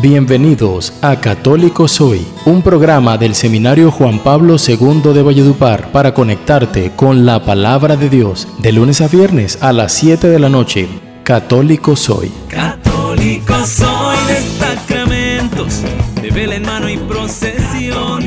Bienvenidos a Católico Soy, un programa del Seminario Juan Pablo II de Valledupar para conectarte con la palabra de Dios de lunes a viernes a las 7 de la noche. Católico Soy. Católico soy de sacramentos, de vela en mano y procesión.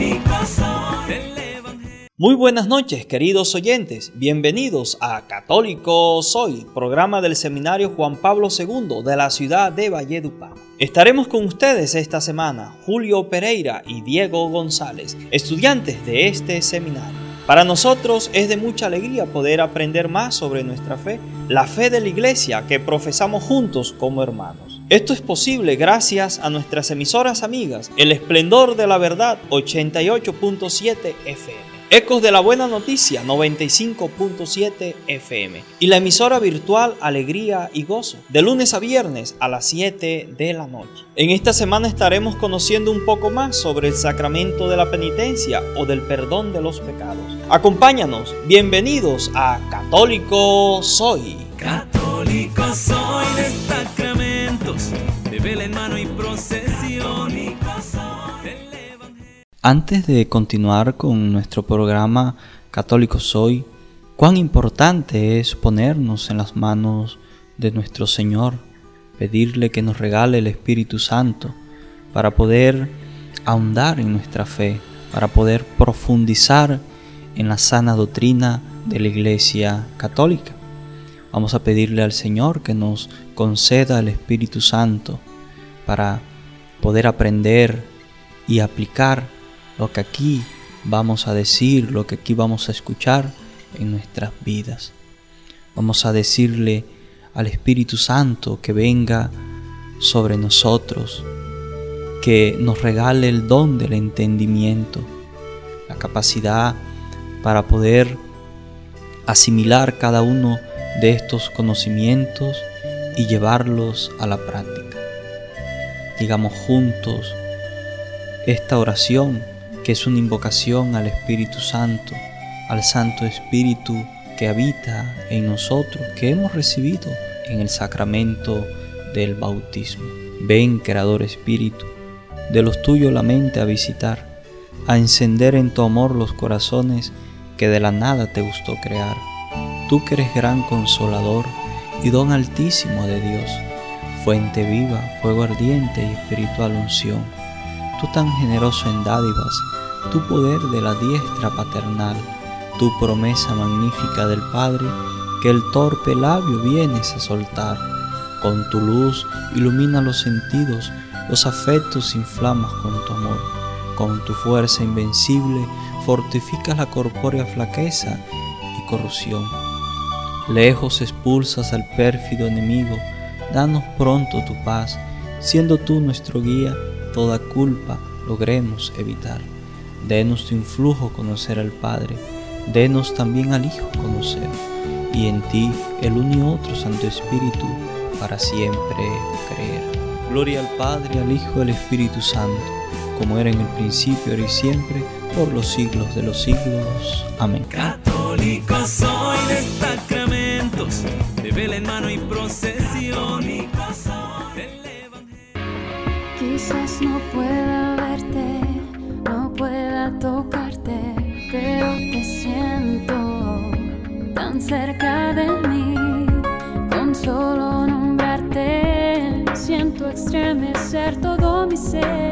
Muy buenas noches, queridos oyentes. Bienvenidos a Católico Soy, programa del Seminario Juan Pablo II de la ciudad de Valledupar. Estaremos con ustedes esta semana Julio Pereira y Diego González, estudiantes de este seminario. Para nosotros es de mucha alegría poder aprender más sobre nuestra fe, la fe de la iglesia que profesamos juntos como hermanos. Esto es posible gracias a nuestras emisoras amigas, El Esplendor de la Verdad 88.7 FM. Ecos de la Buena Noticia 95.7 FM y la emisora virtual Alegría y Gozo de lunes a viernes a las 7 de la noche. En esta semana estaremos conociendo un poco más sobre el sacramento de la penitencia o del perdón de los pecados. Acompáñanos, bienvenidos a Católico Soy. Católico soy antes de continuar con nuestro programa Católico Soy, cuán importante es ponernos en las manos de nuestro Señor, pedirle que nos regale el Espíritu Santo para poder ahondar en nuestra fe, para poder profundizar en la sana doctrina de la Iglesia Católica. Vamos a pedirle al Señor que nos conceda el Espíritu Santo para poder aprender y aplicar lo que aquí vamos a decir, lo que aquí vamos a escuchar en nuestras vidas. Vamos a decirle al Espíritu Santo que venga sobre nosotros, que nos regale el don del entendimiento, la capacidad para poder asimilar cada uno de estos conocimientos y llevarlos a la práctica. Digamos juntos esta oración que es una invocación al Espíritu Santo, al Santo Espíritu que habita en nosotros, que hemos recibido en el sacramento del bautismo. Ven, Creador Espíritu, de los tuyos la mente a visitar, a encender en tu amor los corazones que de la nada te gustó crear. Tú que eres gran consolador y don altísimo de Dios, fuente viva, fuego ardiente y espiritual unción tú tan generoso en dádivas, tu poder de la diestra paternal, tu promesa magnífica del Padre, que el torpe labio vienes a soltar. Con tu luz ilumina los sentidos, los afectos inflamas con tu amor. Con tu fuerza invencible fortificas la corpórea flaqueza y corrupción. Lejos expulsas al pérfido enemigo, danos pronto tu paz, siendo tú nuestro guía toda culpa logremos evitar. Denos tu influjo conocer al Padre, denos también al Hijo conocer, y en ti el uno y otro Santo Espíritu para siempre creer. Gloria al Padre, al Hijo y al Espíritu Santo, como era en el principio, ahora y siempre, por los siglos de los siglos. Amén. Católico soy de cerca de mí. Con solo nombrarte, siento estremecer todo mi ser.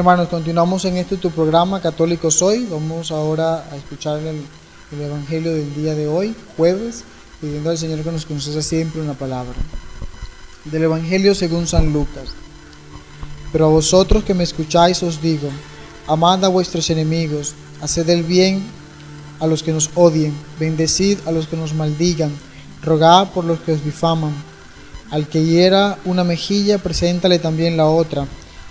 Hermanos, continuamos en este tu programa Católico Soy. Vamos ahora a escuchar el, el Evangelio del día de hoy, jueves, pidiendo al Señor que nos conceda siempre una palabra. Del Evangelio según San Lucas. Pero a vosotros que me escucháis os digo, amad a vuestros enemigos, haced el bien a los que nos odien, bendecid a los que nos maldigan, rogad por los que os difaman. Al que hiera una mejilla, preséntale también la otra.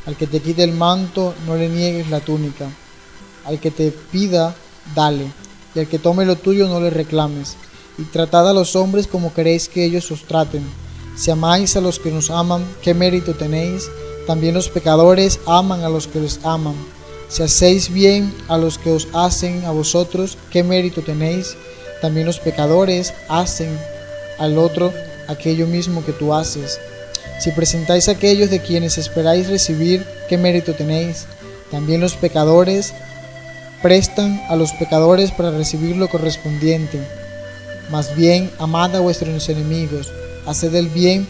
Al que te quite el manto, no le niegues la túnica. Al que te pida, dale. Y al que tome lo tuyo, no le reclames. Y tratad a los hombres como queréis que ellos os traten. Si amáis a los que nos aman, ¿qué mérito tenéis? También los pecadores aman a los que les aman. Si hacéis bien a los que os hacen a vosotros, ¿qué mérito tenéis? También los pecadores hacen al otro aquello mismo que tú haces. Si presentáis a aquellos de quienes esperáis recibir, ¿qué mérito tenéis? También los pecadores prestan a los pecadores para recibir lo correspondiente. Más bien, amad a vuestros enemigos, haced el bien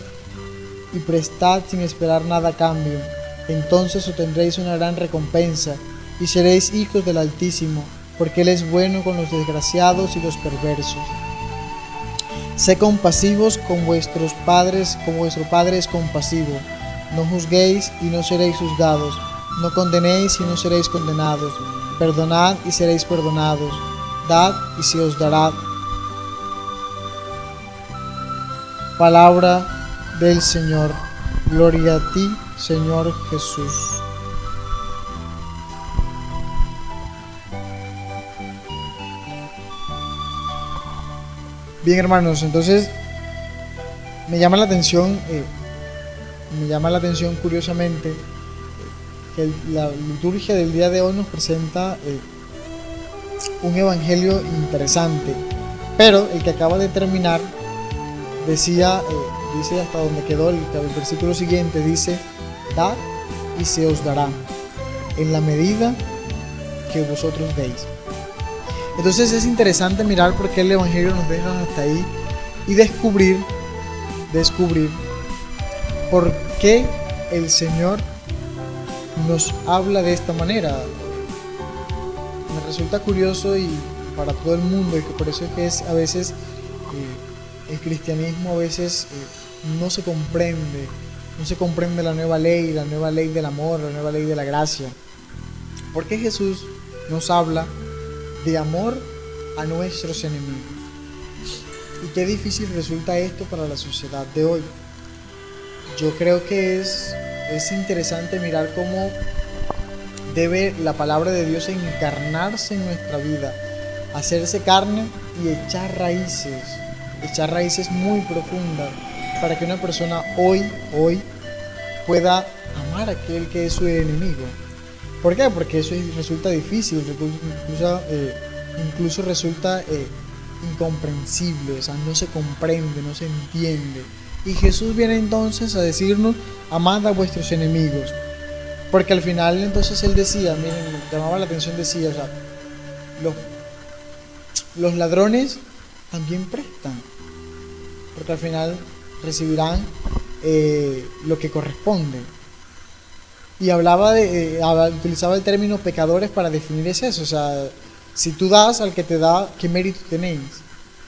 y prestad sin esperar nada a cambio. Entonces obtendréis una gran recompensa y seréis hijos del Altísimo, porque Él es bueno con los desgraciados y los perversos. Sé compasivos con vuestros padres, como vuestro Padre es compasivo. No juzguéis y no seréis juzgados. No condenéis y no seréis condenados. Perdonad y seréis perdonados. Dad y se os dará. Palabra del Señor. Gloria a ti, Señor Jesús. Bien hermanos, entonces me llama la atención, eh, me llama la atención curiosamente que la liturgia del día de hoy nos presenta eh, un evangelio interesante, pero el que acaba de terminar decía, eh, dice hasta donde quedó el, el versículo siguiente, dice, da y se os dará en la medida que vosotros deis. Entonces es interesante mirar por qué el Evangelio nos deja hasta ahí y descubrir, descubrir por qué el Señor nos habla de esta manera. Me resulta curioso y para todo el mundo y que por eso es que a veces eh, el cristianismo a veces eh, no se comprende, no se comprende la nueva ley, la nueva ley del amor, la nueva ley de la gracia. ¿Por qué Jesús nos habla de amor a nuestros enemigos. Y qué difícil resulta esto para la sociedad de hoy. Yo creo que es, es interesante mirar cómo debe la palabra de Dios encarnarse en nuestra vida, hacerse carne y echar raíces, echar raíces muy profundas para que una persona hoy, hoy pueda amar a aquel que es su enemigo. ¿Por qué? Porque eso resulta difícil, incluso, eh, incluso resulta eh, incomprensible, o sea, no se comprende, no se entiende. Y Jesús viene entonces a decirnos, amad a vuestros enemigos. Porque al final entonces él decía, miren, llamaba la atención, decía, o sea, los, los ladrones también prestan. Porque al final recibirán eh, lo que corresponde y hablaba de, eh, utilizaba el término pecadores para definir eso, o sea, si tú das al que te da, ¿qué mérito tenéis?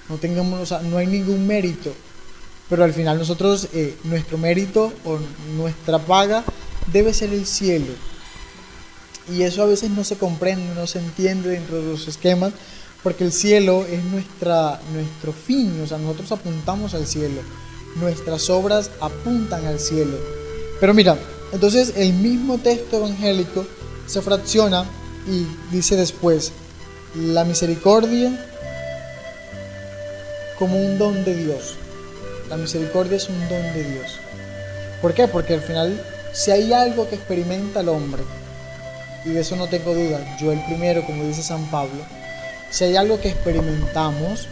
No, tengamos, no hay ningún mérito, pero al final nosotros, eh, nuestro mérito o nuestra paga debe ser el cielo. Y eso a veces no se comprende, no se entiende dentro de los esquemas, porque el cielo es nuestra, nuestro fin, o sea, nosotros apuntamos al cielo, nuestras obras apuntan al cielo. Pero mira, entonces el mismo texto evangélico se fracciona y dice después, la misericordia como un don de Dios. La misericordia es un don de Dios. ¿Por qué? Porque al final, si hay algo que experimenta el hombre, y de eso no tengo duda, yo el primero, como dice San Pablo, si hay algo que experimentamos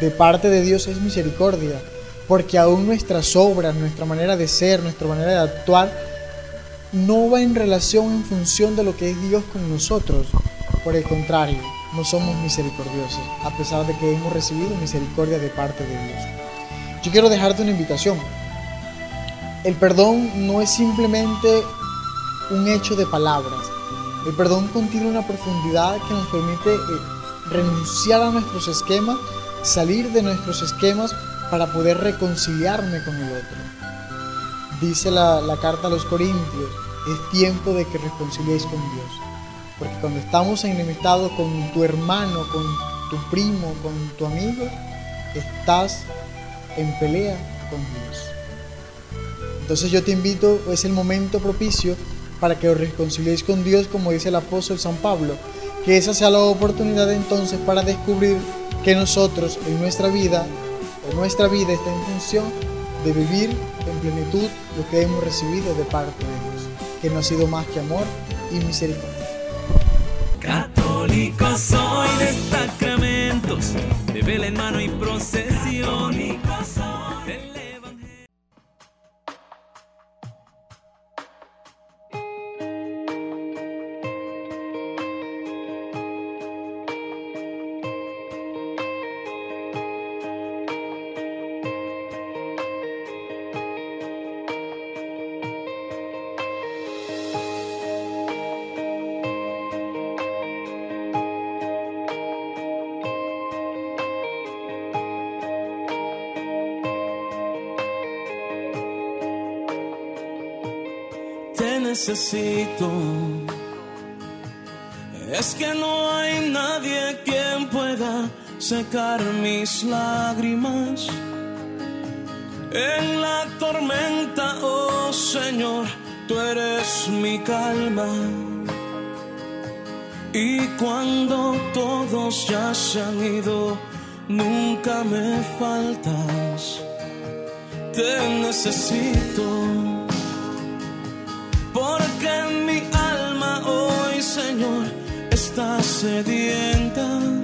de parte de Dios es misericordia, porque aún nuestras obras, nuestra manera de ser, nuestra manera de actuar, no va en relación en función de lo que es Dios con nosotros. Por el contrario, no somos misericordiosos, a pesar de que hemos recibido misericordia de parte de Dios. Yo quiero dejarte una invitación. El perdón no es simplemente un hecho de palabras. El perdón contiene una profundidad que nos permite eh, renunciar a nuestros esquemas, salir de nuestros esquemas para poder reconciliarme con el otro. Dice la, carta a los Corintios, es tiempo de que reconciliéis con Dios. Porque cuando estamos enemistado con tu hermano, con tu primo, con tu amigo, estás en pelea con Dios. Entonces yo te invito, es el momento propicio para que os reconciliéis con Dios, como dice el apóstol San Pablo, que esa sea la oportunidad entonces para descubrir que nosotros en nuestra vida, en nuestra vida está en función de vivir en plenitud lo que hemos recibido de parte de Dios, que no ha sido más que amor y misericordia. Católico soy de sacramentos, de vela en mano y procesión. Secar mis lágrimas. En la tormenta, oh Señor, tú eres mi calma. Y cuando todos ya se han ido, nunca me faltas. Te necesito. Porque mi alma hoy, Señor, está sedienta.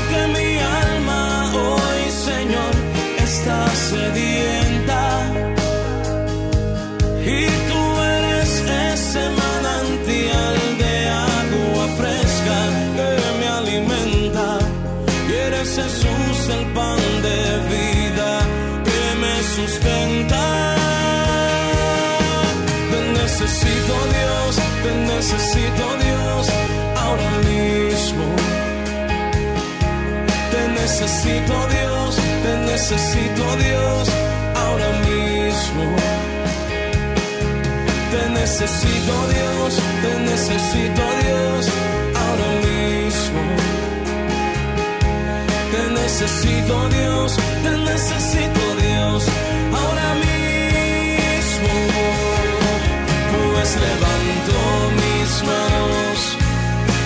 porque mi alma hoy, Señor, está sedienta. Y tú eres ese manantial de agua fresca que me alimenta. Y eres Jesús el pan de vida que me sustenta. Te necesito Dios, te necesito necesito Dios, te necesito Dios, ahora mismo. Te necesito Dios, te necesito Dios, ahora mismo. Te necesito Dios, te necesito Dios, ahora mismo. Pues levanto mis manos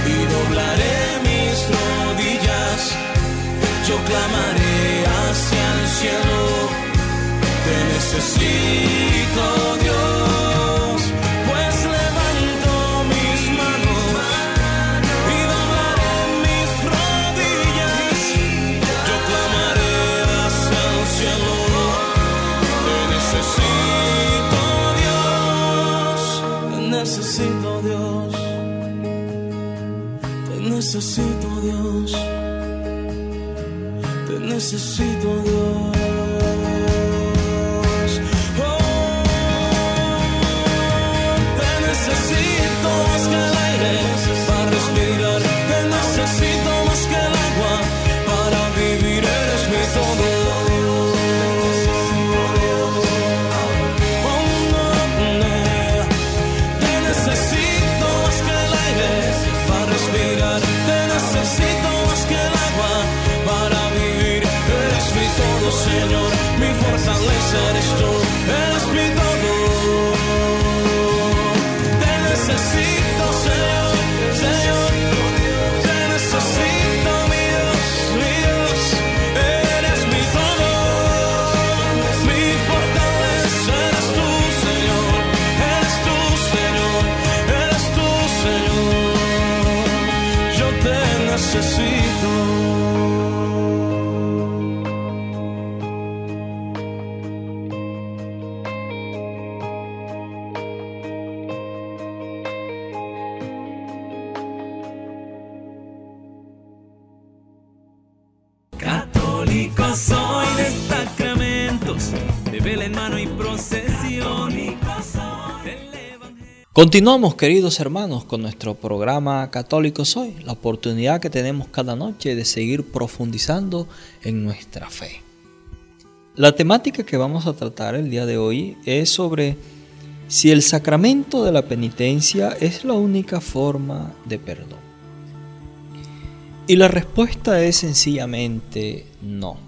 y doblaré mis rodillas. Yo clamaré hacia el cielo. Te necesito Dios, pues levanto mis manos y doblaré mis rodillas. Yo clamaré hacia el cielo. Te necesito Dios, te necesito Dios, te necesito Dios, necesito a Dios. Oh, necesito más que el aire para respirar, te necesito más que el agua para vivir, eres mi todo. Oh, te necesito más que el aire para respirar, te necesito fortaleza eres tú, Continuamos, queridos hermanos, con nuestro programa Católico Soy, la oportunidad que tenemos cada noche de seguir profundizando en nuestra fe. La temática que vamos a tratar el día de hoy es sobre si el sacramento de la penitencia es la única forma de perdón. Y la respuesta es sencillamente no.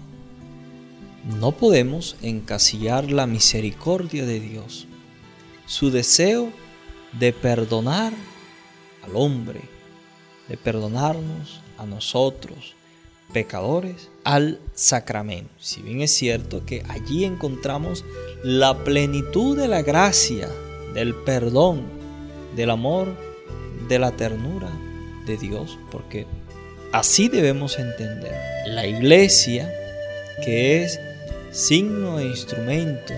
No podemos encasillar la misericordia de Dios, su deseo de perdonar al hombre, de perdonarnos a nosotros, pecadores, al sacramento. Si bien es cierto que allí encontramos la plenitud de la gracia, del perdón, del amor, de la ternura de Dios, porque así debemos entender la iglesia que es signo e instrumento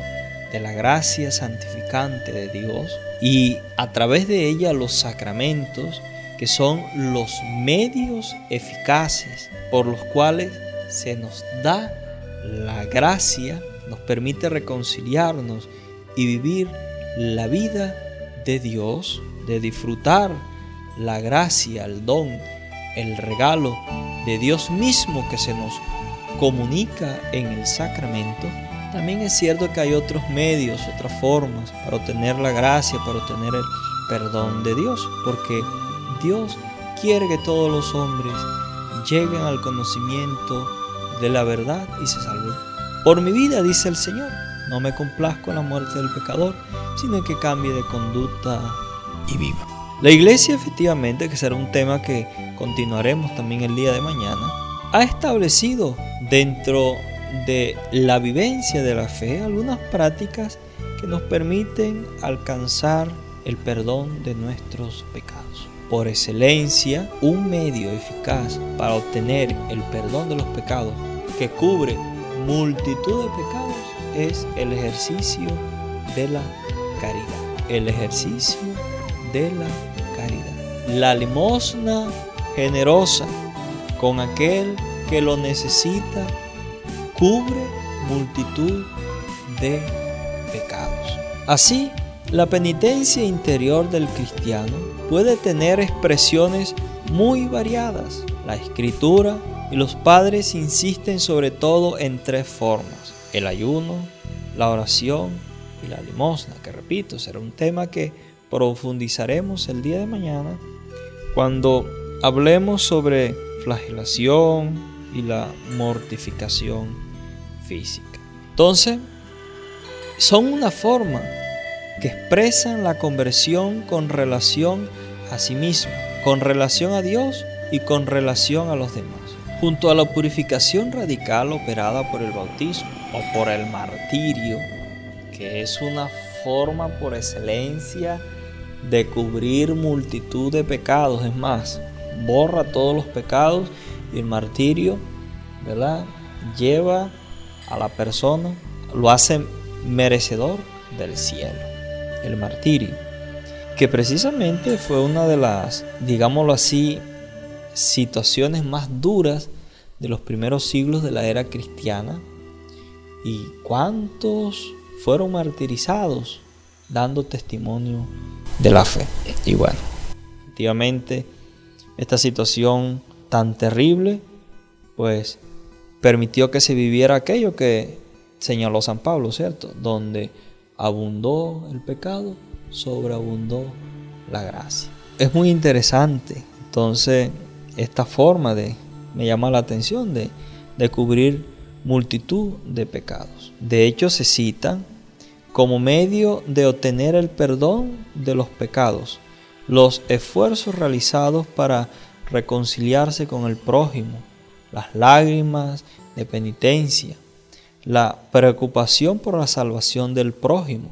de la gracia santificante de Dios y a través de ella los sacramentos que son los medios eficaces por los cuales se nos da la gracia, nos permite reconciliarnos y vivir la vida de Dios, de disfrutar la gracia, el don, el regalo de Dios mismo que se nos comunica en el sacramento, también es cierto que hay otros medios, otras formas para obtener la gracia, para obtener el perdón de Dios, porque Dios quiere que todos los hombres lleguen al conocimiento de la verdad y se salven. Por mi vida, dice el Señor, no me complazco en la muerte del pecador, sino que cambie de conducta y viva. La iglesia efectivamente, que será un tema que continuaremos también el día de mañana, ha establecido dentro de la vivencia de la fe algunas prácticas que nos permiten alcanzar el perdón de nuestros pecados. Por excelencia, un medio eficaz para obtener el perdón de los pecados que cubre multitud de pecados es el ejercicio de la caridad. El ejercicio de la caridad. La limosna generosa con aquel que lo necesita cubre multitud de pecados. Así, la penitencia interior del cristiano puede tener expresiones muy variadas. La escritura y los padres insisten sobre todo en tres formas. El ayuno, la oración y la limosna, que repito, será un tema que profundizaremos el día de mañana cuando hablemos sobre flagelación y la mortificación física. Entonces, son una forma que expresan la conversión con relación a sí mismo, con relación a Dios y con relación a los demás. Junto a la purificación radical operada por el bautismo o por el martirio, que es una forma por excelencia de cubrir multitud de pecados, es más, borra todos los pecados y el martirio, ¿verdad? Lleva a la persona, lo hace merecedor del cielo, el martirio, que precisamente fue una de las, digámoslo así, situaciones más duras de los primeros siglos de la era cristiana. ¿Y cuántos fueron martirizados dando testimonio de la fe? Y bueno, efectivamente, esta situación tan terrible, pues permitió que se viviera aquello que señaló San Pablo, ¿cierto? Donde abundó el pecado, sobreabundó la gracia. Es muy interesante, entonces, esta forma de, me llama la atención, de, cubrir multitud de pecados. De hecho, se citan como medio de obtener el perdón de los pecados, los esfuerzos realizados para reconciliarse con el prójimo, las lágrimas de penitencia, la preocupación por la salvación del prójimo.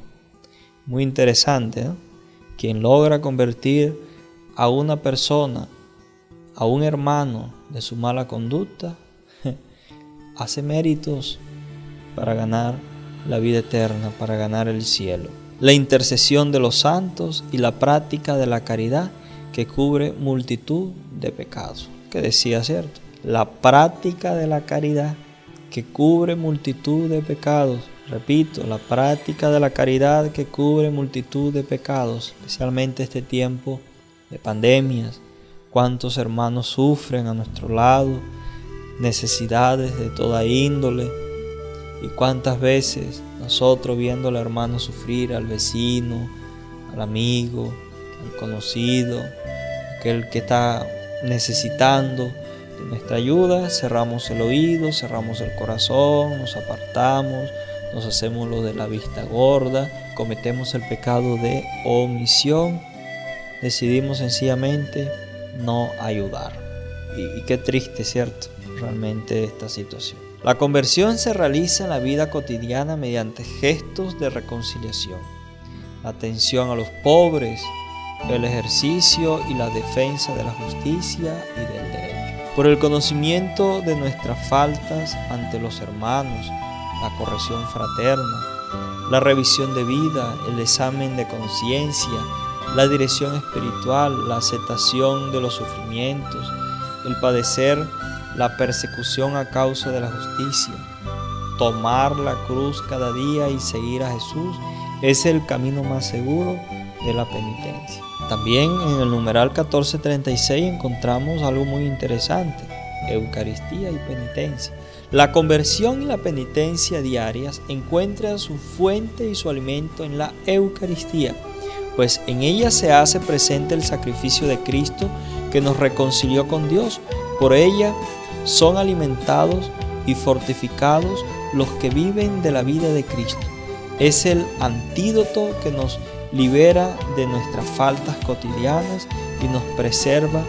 Muy interesante, ¿no? Quien logra convertir a una persona, a un hermano de su mala conducta, hace méritos para ganar la vida eterna, para ganar el cielo. La intercesión de los santos y la práctica de la caridad que cubre multitud de pecados. Que decía cierto, la práctica de la caridad que cubre multitud de pecados. Repito, la práctica de la caridad que cubre multitud de pecados, especialmente este tiempo de pandemias. Cuántos hermanos sufren a nuestro lado, necesidades de toda índole. Y cuántas veces nosotros viendo al hermano sufrir, al vecino, al amigo, al conocido, aquel que está necesitando de nuestra ayuda, cerramos el oído, cerramos el corazón, nos apartamos, nos hacemos lo de la vista gorda, cometemos el pecado de omisión, decidimos sencillamente no ayudar. Y, y qué triste, ¿cierto? Realmente esta situación. La conversión se realiza en la vida cotidiana mediante gestos de reconciliación, la atención a los pobres, el ejercicio y la defensa de la justicia y del derecho. Por el conocimiento de nuestras faltas ante los hermanos, la corrección fraterna, la revisión de vida, el examen de conciencia, la dirección espiritual, la aceptación de los sufrimientos, el padecer la persecución a causa de la justicia, tomar la cruz cada día y seguir a Jesús es el camino más seguro de la penitencia. También en el numeral 1436 encontramos algo muy interesante, Eucaristía y penitencia. La conversión y la penitencia diarias encuentran su fuente y su alimento en la Eucaristía, pues en ella se hace presente el sacrificio de Cristo que nos reconcilió con Dios. Por ella son alimentados y fortificados los que viven de la vida de Cristo. Es el antídoto que nos libera de nuestras faltas cotidianas y nos preserva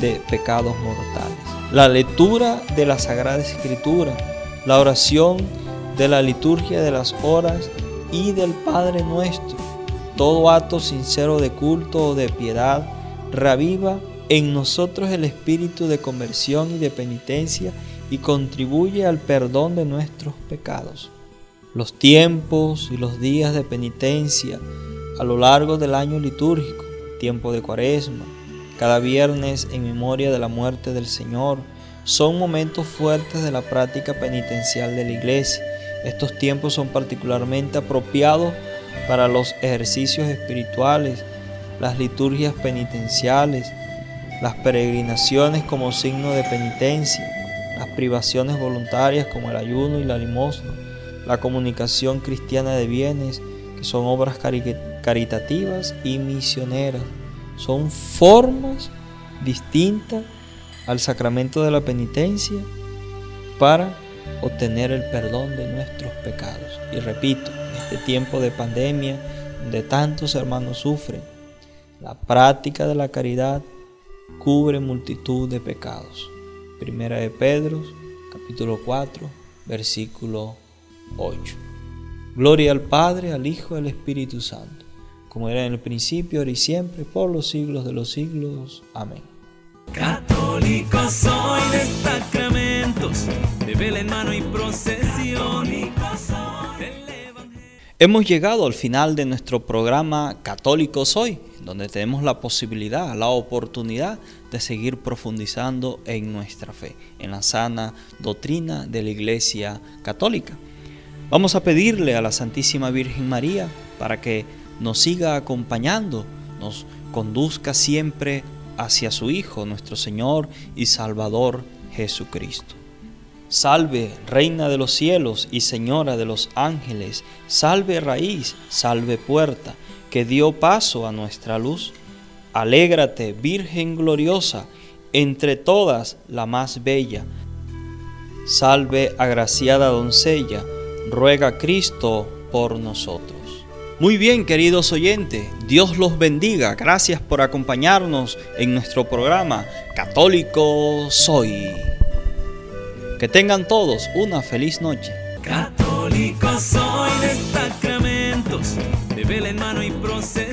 de pecados mortales. La lectura de la Sagrada Escritura, la oración de la liturgia de las horas y del Padre nuestro, todo acto sincero de culto o de piedad, reviva en nosotros el espíritu de conversión y de penitencia y contribuye al perdón de nuestros pecados. Los tiempos y los días de penitencia a lo largo del año litúrgico, tiempo de cuaresma, cada viernes en memoria de la muerte del Señor, son momentos fuertes de la práctica penitencial de la iglesia. Estos tiempos son particularmente apropiados para los ejercicios espirituales, las liturgias penitenciales, las peregrinaciones como signo de penitencia, las privaciones voluntarias como el ayuno y la limosna, la comunicación cristiana de bienes, que son obras caritativas y misioneras. Son formas distintas al sacramento de la penitencia para obtener el perdón de nuestros pecados. Y repito, este tiempo de pandemia, donde tantos hermanos sufren, la práctica de la caridad cubre multitud de pecados. Primera de Pedro, capítulo 4, versículo 8. Gloria al Padre, al Hijo y al Espíritu Santo, como era en el principio, ahora y siempre, por los siglos de los siglos. Amén. Católico soy de sacramentos, de vela en mano y procesión. Evangelio. Hemos llegado al final de nuestro programa Católicos Hoy, donde tenemos la posibilidad, la oportunidad de seguir profundizando en nuestra fe, en la sana doctrina de la Iglesia Católica. Vamos a pedirle a la Santísima Virgen María para que nos siga acompañando, nos conduzca siempre hacia su Hijo, nuestro Señor y Salvador Jesucristo. Salve, Reina de los cielos y Señora de los ángeles, salve raíz, salve puerta, que dio paso a nuestra luz. Alégrate, Virgen gloriosa, entre todas la más bella. Salve, agraciada doncella, ruega Cristo por nosotros. Muy bien, queridos oyentes, Dios los bendiga. Gracias por acompañarnos en nuestro programa Católico Soy. Que tengan todos una feliz noche. Católico soy de sacramentos, de vela en mano y proceso.